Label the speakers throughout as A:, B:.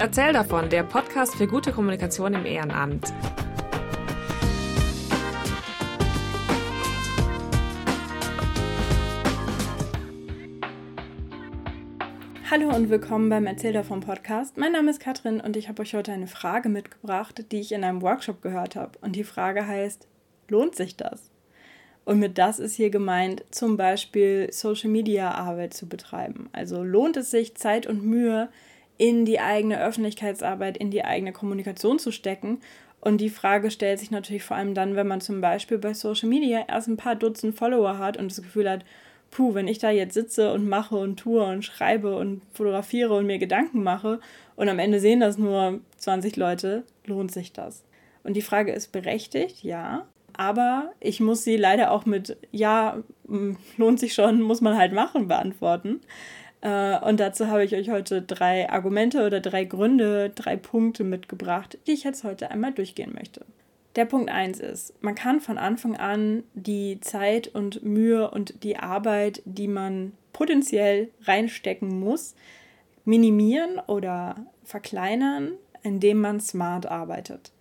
A: Erzähl davon, der Podcast für gute Kommunikation im Ehrenamt.
B: Hallo und willkommen beim Erzähl davon Podcast. Mein Name ist Katrin und ich habe euch heute eine Frage mitgebracht, die ich in einem Workshop gehört habe. Und die Frage heißt, lohnt sich das? Und mit das ist hier gemeint, zum Beispiel Social Media Arbeit zu betreiben. Also lohnt es sich, Zeit und Mühe in die eigene Öffentlichkeitsarbeit, in die eigene Kommunikation zu stecken? Und die Frage stellt sich natürlich vor allem dann, wenn man zum Beispiel bei Social Media erst ein paar Dutzend Follower hat und das Gefühl hat, puh, wenn ich da jetzt sitze und mache und tue und schreibe und fotografiere und mir Gedanken mache und am Ende sehen das nur 20 Leute, lohnt sich das? Und die Frage ist berechtigt, ja. Aber ich muss sie leider auch mit Ja, lohnt sich schon, muss man halt machen, beantworten. Äh, und dazu habe ich euch heute drei Argumente oder drei Gründe, drei Punkte mitgebracht, die ich jetzt heute einmal durchgehen möchte. Der Punkt 1 ist, man kann von Anfang an die Zeit und Mühe und die Arbeit, die man potenziell reinstecken muss, minimieren oder verkleinern, indem man smart arbeitet.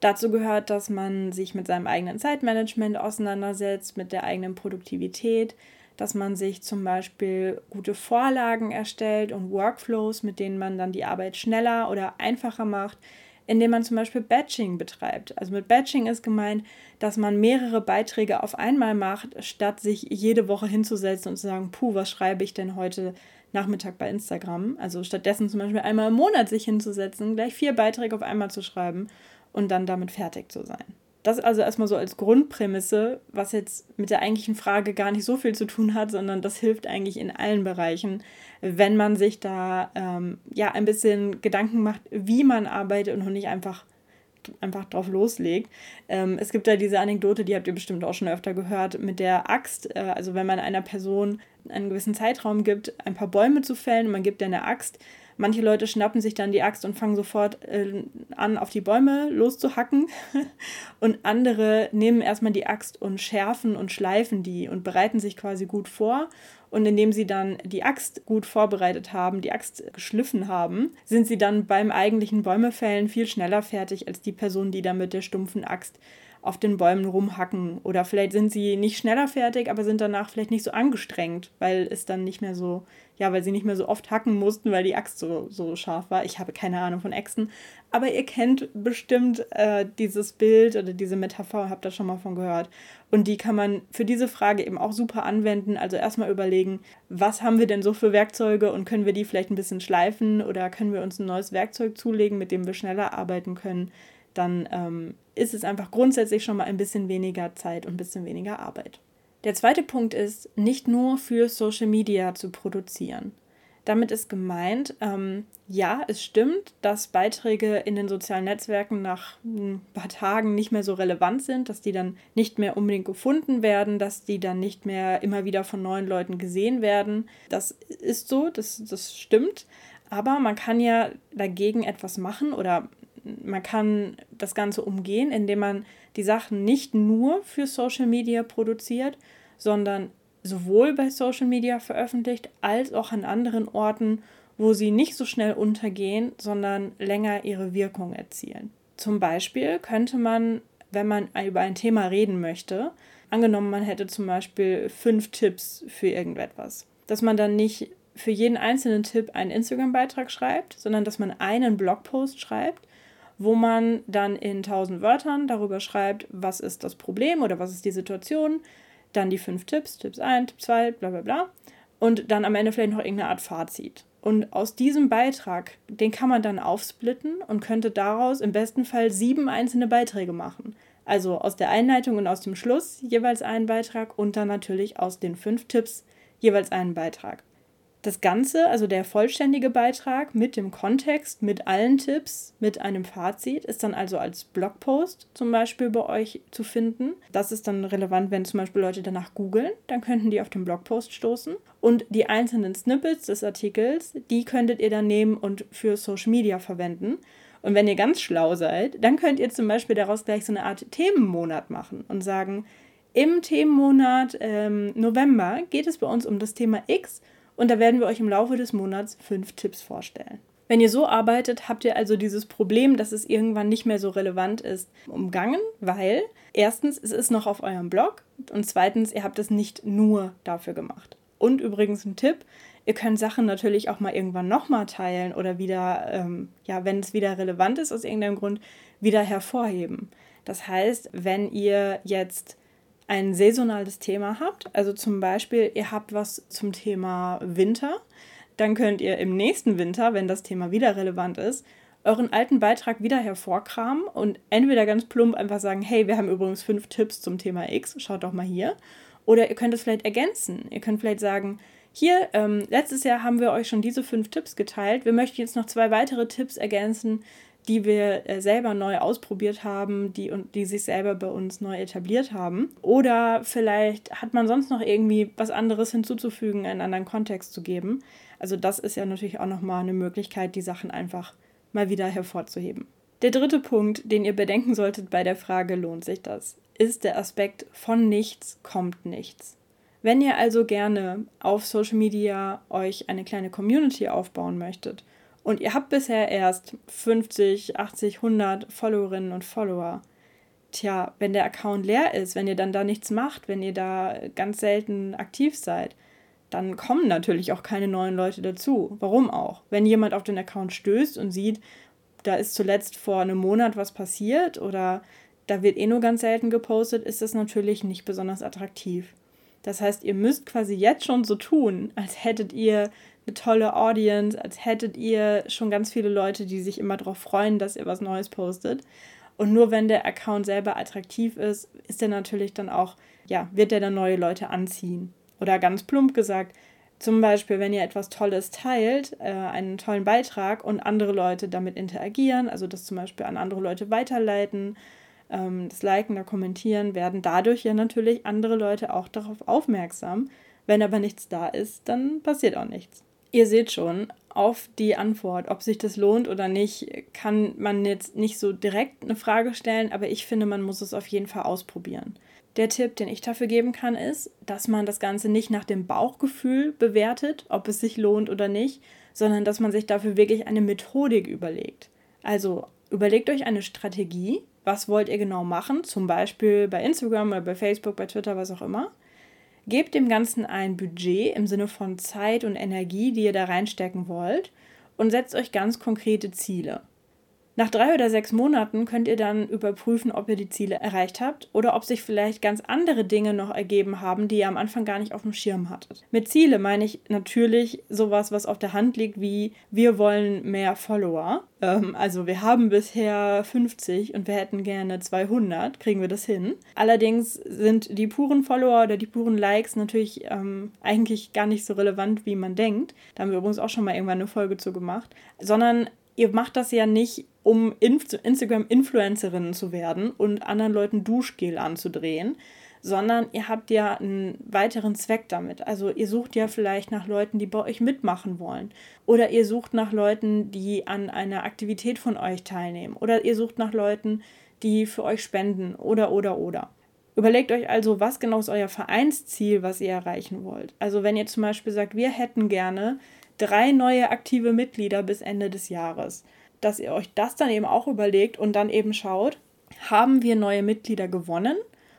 B: Dazu gehört, dass man sich mit seinem eigenen Zeitmanagement auseinandersetzt, mit der eigenen Produktivität, dass man sich zum Beispiel gute Vorlagen erstellt und Workflows, mit denen man dann die Arbeit schneller oder einfacher macht, indem man zum Beispiel Batching betreibt. Also mit Batching ist gemeint, dass man mehrere Beiträge auf einmal macht, statt sich jede Woche hinzusetzen und zu sagen, puh, was schreibe ich denn heute Nachmittag bei Instagram? Also stattdessen zum Beispiel einmal im Monat sich hinzusetzen, gleich vier Beiträge auf einmal zu schreiben und dann damit fertig zu sein. Das also erstmal so als Grundprämisse, was jetzt mit der eigentlichen Frage gar nicht so viel zu tun hat, sondern das hilft eigentlich in allen Bereichen, wenn man sich da ähm, ja ein bisschen Gedanken macht, wie man arbeitet und nicht einfach einfach drauf loslegt. Ähm, es gibt da diese Anekdote, die habt ihr bestimmt auch schon öfter gehört, mit der Axt. Äh, also wenn man einer Person einen gewissen Zeitraum gibt, ein paar Bäume zu fällen und man gibt ihr eine Axt, Manche Leute schnappen sich dann die Axt und fangen sofort äh, an, auf die Bäume loszuhacken. und andere nehmen erstmal die Axt und schärfen und schleifen die und bereiten sich quasi gut vor. Und indem sie dann die Axt gut vorbereitet haben, die Axt geschliffen haben, sind sie dann beim eigentlichen Bäumefällen viel schneller fertig als die Person, die dann mit der stumpfen Axt auf den Bäumen rumhacken. Oder vielleicht sind sie nicht schneller fertig, aber sind danach vielleicht nicht so angestrengt, weil es dann nicht mehr so ja, weil sie nicht mehr so oft hacken mussten, weil die Axt so, so scharf war. Ich habe keine Ahnung von Äxten. Aber ihr kennt bestimmt äh, dieses Bild oder diese Metapher, habt da schon mal von gehört. Und die kann man für diese Frage eben auch super anwenden. Also erstmal überlegen, was haben wir denn so für Werkzeuge und können wir die vielleicht ein bisschen schleifen oder können wir uns ein neues Werkzeug zulegen, mit dem wir schneller arbeiten können. Dann ähm, ist es einfach grundsätzlich schon mal ein bisschen weniger Zeit und ein bisschen weniger Arbeit. Der zweite Punkt ist, nicht nur für Social Media zu produzieren. Damit ist gemeint, ähm, ja, es stimmt, dass Beiträge in den sozialen Netzwerken nach ein paar Tagen nicht mehr so relevant sind, dass die dann nicht mehr unbedingt gefunden werden, dass die dann nicht mehr immer wieder von neuen Leuten gesehen werden. Das ist so, das, das stimmt. Aber man kann ja dagegen etwas machen oder man kann das Ganze umgehen, indem man die Sachen nicht nur für Social Media produziert, sondern sowohl bei Social Media veröffentlicht als auch an anderen Orten, wo sie nicht so schnell untergehen, sondern länger ihre Wirkung erzielen. Zum Beispiel könnte man, wenn man über ein Thema reden möchte, angenommen, man hätte zum Beispiel fünf Tipps für irgendetwas, dass man dann nicht für jeden einzelnen Tipp einen Instagram-Beitrag schreibt, sondern dass man einen Blogpost schreibt, wo man dann in tausend Wörtern darüber schreibt, was ist das Problem oder was ist die Situation, dann die fünf Tipps, Tipps 1, Tipp 2, bla bla bla. Und dann am Ende vielleicht noch irgendeine Art Fazit. Und aus diesem Beitrag, den kann man dann aufsplitten und könnte daraus im besten Fall sieben einzelne Beiträge machen. Also aus der Einleitung und aus dem Schluss jeweils einen Beitrag und dann natürlich aus den fünf Tipps jeweils einen Beitrag. Das Ganze, also der vollständige Beitrag mit dem Kontext, mit allen Tipps, mit einem Fazit, ist dann also als Blogpost zum Beispiel bei euch zu finden. Das ist dann relevant, wenn zum Beispiel Leute danach googeln, dann könnten die auf den Blogpost stoßen. Und die einzelnen Snippets des Artikels, die könntet ihr dann nehmen und für Social Media verwenden. Und wenn ihr ganz schlau seid, dann könnt ihr zum Beispiel daraus gleich so eine Art Themenmonat machen und sagen, im Themenmonat ähm, November geht es bei uns um das Thema X und da werden wir euch im Laufe des Monats fünf Tipps vorstellen. Wenn ihr so arbeitet, habt ihr also dieses Problem, dass es irgendwann nicht mehr so relevant ist, umgangen, weil erstens, es ist noch auf eurem Blog und zweitens, ihr habt es nicht nur dafür gemacht. Und übrigens ein Tipp, ihr könnt Sachen natürlich auch mal irgendwann nochmal teilen oder wieder, ähm, ja, wenn es wieder relevant ist aus irgendeinem Grund, wieder hervorheben. Das heißt, wenn ihr jetzt ein saisonales Thema habt, also zum Beispiel, ihr habt was zum Thema Winter, dann könnt ihr im nächsten Winter, wenn das Thema wieder relevant ist, euren alten Beitrag wieder hervorkramen und entweder ganz plump einfach sagen, hey, wir haben übrigens fünf Tipps zum Thema X, schaut doch mal hier. Oder ihr könnt es vielleicht ergänzen. Ihr könnt vielleicht sagen, hier, ähm, letztes Jahr haben wir euch schon diese fünf Tipps geteilt. Wir möchten jetzt noch zwei weitere Tipps ergänzen, die wir äh, selber neu ausprobiert haben, die, und die sich selber bei uns neu etabliert haben. Oder vielleicht hat man sonst noch irgendwie was anderes hinzuzufügen, einen anderen Kontext zu geben. Also das ist ja natürlich auch nochmal eine Möglichkeit, die Sachen einfach mal wieder hervorzuheben. Der dritte Punkt, den ihr bedenken solltet bei der Frage, lohnt sich das, ist der Aspekt von nichts kommt nichts. Wenn ihr also gerne auf Social Media euch eine kleine Community aufbauen möchtet und ihr habt bisher erst 50, 80, 100 Followerinnen und Follower. Tja, wenn der Account leer ist, wenn ihr dann da nichts macht, wenn ihr da ganz selten aktiv seid, dann kommen natürlich auch keine neuen Leute dazu. Warum auch? Wenn jemand auf den Account stößt und sieht, da ist zuletzt vor einem Monat was passiert oder da wird eh nur ganz selten gepostet, ist das natürlich nicht besonders attraktiv. Das heißt, ihr müsst quasi jetzt schon so tun, als hättet ihr eine tolle Audience, als hättet ihr schon ganz viele Leute, die sich immer darauf freuen, dass ihr was Neues postet. Und nur wenn der Account selber attraktiv ist, ist er natürlich dann auch, ja, wird er dann neue Leute anziehen. Oder ganz plump gesagt, zum Beispiel, wenn ihr etwas Tolles teilt, äh, einen tollen Beitrag und andere Leute damit interagieren, also das zum Beispiel an andere Leute weiterleiten, ähm, das Liken oder Kommentieren, werden dadurch ja natürlich andere Leute auch darauf aufmerksam. Wenn aber nichts da ist, dann passiert auch nichts. Ihr seht schon, auf die Antwort, ob sich das lohnt oder nicht, kann man jetzt nicht so direkt eine Frage stellen, aber ich finde, man muss es auf jeden Fall ausprobieren. Der Tipp, den ich dafür geben kann, ist, dass man das Ganze nicht nach dem Bauchgefühl bewertet, ob es sich lohnt oder nicht, sondern dass man sich dafür wirklich eine Methodik überlegt. Also überlegt euch eine Strategie, was wollt ihr genau machen, zum Beispiel bei Instagram oder bei Facebook, bei Twitter, was auch immer Gebt dem Ganzen ein Budget im Sinne von Zeit und Energie, die ihr da reinstecken wollt, und setzt euch ganz konkrete Ziele. Nach drei oder sechs Monaten könnt ihr dann überprüfen, ob ihr die Ziele erreicht habt oder ob sich vielleicht ganz andere Dinge noch ergeben haben, die ihr am Anfang gar nicht auf dem Schirm hattet. Mit Ziele meine ich natürlich sowas, was auf der Hand liegt, wie wir wollen mehr Follower. Ähm, also wir haben bisher 50 und wir hätten gerne 200, kriegen wir das hin. Allerdings sind die puren Follower oder die puren Likes natürlich ähm, eigentlich gar nicht so relevant, wie man denkt. Da haben wir übrigens auch schon mal irgendwann eine Folge zu gemacht. Sondern ihr macht das ja nicht um Instagram-Influencerinnen zu werden und anderen Leuten Duschgel anzudrehen, sondern ihr habt ja einen weiteren Zweck damit. Also ihr sucht ja vielleicht nach Leuten, die bei euch mitmachen wollen. Oder ihr sucht nach Leuten, die an einer Aktivität von euch teilnehmen. Oder ihr sucht nach Leuten, die für euch spenden. Oder, oder, oder. Überlegt euch also, was genau ist euer Vereinsziel, was ihr erreichen wollt. Also wenn ihr zum Beispiel sagt, wir hätten gerne drei neue aktive Mitglieder bis Ende des Jahres dass ihr euch das dann eben auch überlegt und dann eben schaut, haben wir neue Mitglieder gewonnen?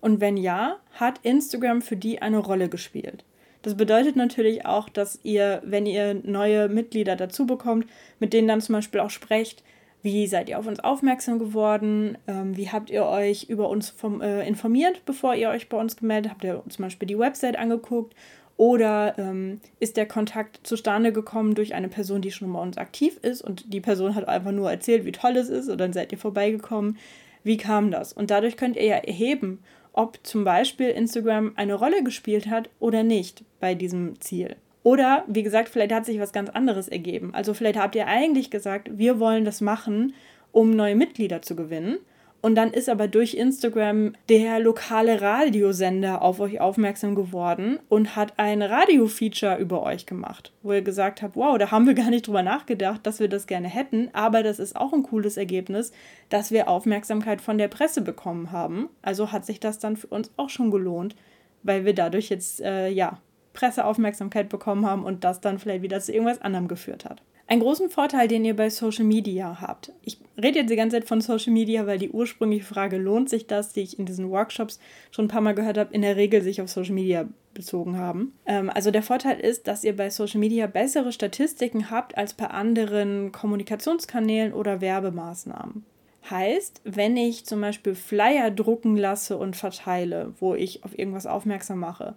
B: Und wenn ja, hat Instagram für die eine Rolle gespielt? Das bedeutet natürlich auch, dass ihr, wenn ihr neue Mitglieder dazu bekommt, mit denen dann zum Beispiel auch sprecht, wie seid ihr auf uns aufmerksam geworden? Ähm, wie habt ihr euch über uns äh, informiert, bevor ihr euch bei uns gemeldet habt? Habt ihr zum Beispiel die Website angeguckt? Oder ähm, ist der Kontakt zustande gekommen durch eine Person, die schon bei uns aktiv ist und die Person hat einfach nur erzählt, wie toll es ist und dann seid ihr vorbeigekommen. Wie kam das? Und dadurch könnt ihr ja erheben, ob zum Beispiel Instagram eine Rolle gespielt hat oder nicht bei diesem Ziel. Oder, wie gesagt, vielleicht hat sich was ganz anderes ergeben. Also vielleicht habt ihr eigentlich gesagt, wir wollen das machen, um neue Mitglieder zu gewinnen. Und dann ist aber durch Instagram der lokale Radiosender auf euch aufmerksam geworden und hat ein Radio-Feature über euch gemacht, wo ihr gesagt habt, wow, da haben wir gar nicht drüber nachgedacht, dass wir das gerne hätten, aber das ist auch ein cooles Ergebnis, dass wir Aufmerksamkeit von der Presse bekommen haben. Also hat sich das dann für uns auch schon gelohnt, weil wir dadurch jetzt, äh, ja, Presseaufmerksamkeit bekommen haben und das dann vielleicht wieder zu irgendwas anderem geführt hat. Einen großen Vorteil, den ihr bei Social Media habt. Ich rede jetzt die ganze Zeit von Social Media, weil die ursprüngliche Frage, lohnt sich das, die ich in diesen Workshops schon ein paar Mal gehört habe, in der Regel sich auf Social Media bezogen haben. Ähm, also der Vorteil ist, dass ihr bei Social Media bessere Statistiken habt als bei anderen Kommunikationskanälen oder Werbemaßnahmen. Heißt, wenn ich zum Beispiel Flyer drucken lasse und verteile, wo ich auf irgendwas aufmerksam mache,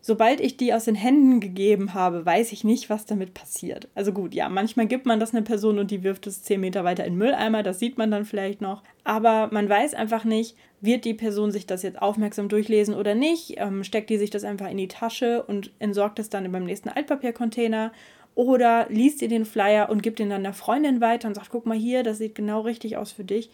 B: sobald ich die aus den Händen gegeben habe, weiß ich nicht, was damit passiert. Also gut, ja, manchmal gibt man das einer Person und die wirft es zehn Meter weiter in den Mülleimer, das sieht man dann vielleicht noch. Aber man weiß einfach nicht, wird die Person sich das jetzt aufmerksam durchlesen oder nicht? Ähm, steckt die sich das einfach in die Tasche und entsorgt es dann beim nächsten Altpapiercontainer? Oder liest ihr den Flyer und gibt ihn dann der Freundin weiter und sagt, guck mal hier, das sieht genau richtig aus für dich.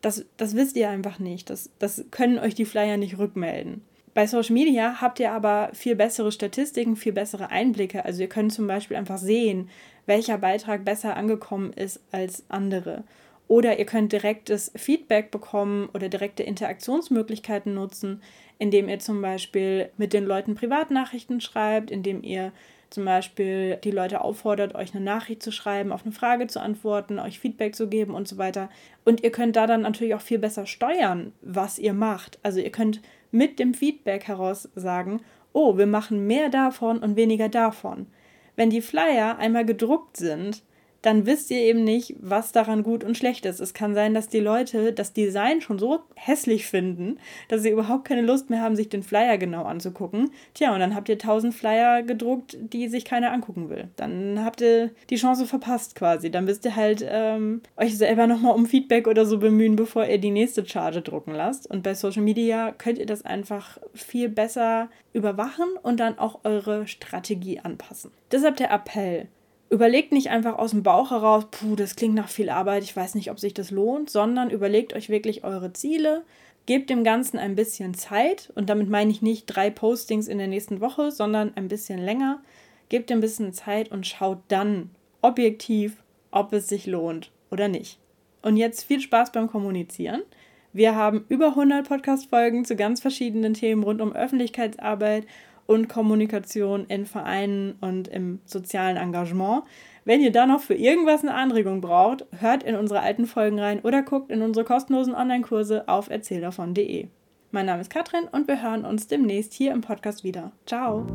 B: Das, das wisst ihr einfach nicht. Das, das können euch die Flyer nicht rückmelden. Bei Social Media habt ihr aber viel bessere Statistiken, viel bessere Einblicke. Also ihr könnt zum Beispiel einfach sehen, welcher Beitrag besser angekommen ist als andere. Oder ihr könnt direktes Feedback bekommen oder direkte Interaktionsmöglichkeiten nutzen, indem ihr zum Beispiel mit den Leuten Privatnachrichten schreibt, indem ihr zum Beispiel die Leute auffordert, euch eine Nachricht zu schreiben, auf eine Frage zu antworten, euch Feedback zu geben und so weiter. Und ihr könnt da dann natürlich auch viel besser steuern, was ihr macht. Also ihr könnt mit dem Feedback heraus sagen, oh, wir machen mehr davon und weniger davon. Wenn die Flyer einmal gedruckt sind, dann wisst ihr eben nicht, was daran gut und schlecht ist. Es kann sein, dass die Leute das Design schon so hässlich finden, dass sie überhaupt keine Lust mehr haben, sich den Flyer genau anzugucken. Tja, und dann habt ihr tausend Flyer gedruckt, die sich keiner angucken will. Dann habt ihr die Chance verpasst quasi. Dann müsst ihr halt ähm, euch selber nochmal um Feedback oder so bemühen, bevor ihr die nächste Charge drucken lasst. Und bei Social Media könnt ihr das einfach viel besser überwachen und dann auch eure Strategie anpassen. Deshalb der Appell überlegt nicht einfach aus dem Bauch heraus, puh, das klingt nach viel Arbeit, ich weiß nicht, ob sich das lohnt, sondern überlegt euch wirklich eure Ziele, gebt dem Ganzen ein bisschen Zeit und damit meine ich nicht drei Postings in der nächsten Woche, sondern ein bisschen länger. Gebt dem ein bisschen Zeit und schaut dann objektiv, ob es sich lohnt oder nicht. Und jetzt viel Spaß beim Kommunizieren. Wir haben über 100 Podcast-Folgen zu ganz verschiedenen Themen rund um Öffentlichkeitsarbeit und Kommunikation in Vereinen und im sozialen Engagement. Wenn ihr da noch für irgendwas eine Anregung braucht, hört in unsere alten Folgen rein oder guckt in unsere kostenlosen Online-Kurse auf erzähldavon.de. Mein Name ist Katrin und wir hören uns demnächst hier im Podcast wieder. Ciao!